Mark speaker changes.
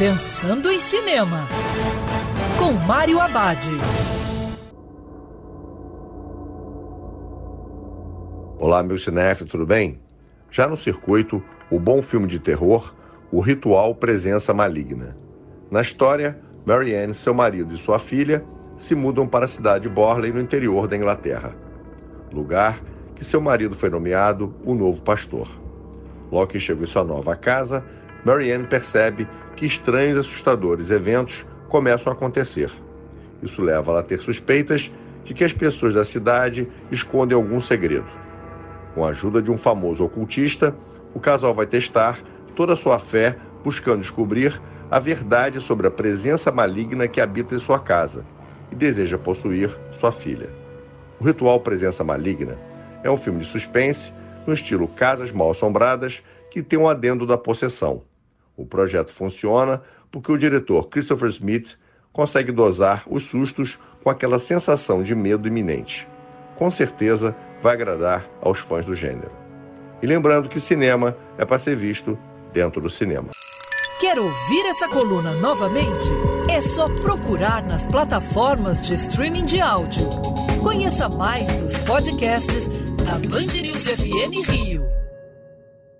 Speaker 1: Pensando em Cinema, com Mário Abad.
Speaker 2: Olá, meu cinef, tudo bem? Já no circuito, o bom filme de terror, O Ritual Presença Maligna. Na história, Marianne, seu marido e sua filha se mudam para a cidade de Borley, no interior da Inglaterra, lugar que seu marido foi nomeado o novo pastor. Logo que chegou em sua nova casa, Marianne percebe que estranhos e assustadores eventos começam a acontecer. Isso leva ela a ter suspeitas de que as pessoas da cidade escondem algum segredo. Com a ajuda de um famoso ocultista, o casal vai testar toda a sua fé buscando descobrir a verdade sobre a presença maligna que habita em sua casa e deseja possuir sua filha. O Ritual Presença Maligna é um filme de suspense no estilo Casas Mal Assombradas que tem um adendo da possessão. O projeto funciona porque o diretor Christopher Smith consegue dosar os sustos com aquela sensação de medo iminente. Com certeza vai agradar aos fãs do gênero. E lembrando que cinema é para ser visto dentro do cinema.
Speaker 1: Quer ouvir essa coluna novamente? É só procurar nas plataformas de streaming de áudio. Conheça mais dos podcasts da Band News FM Rio.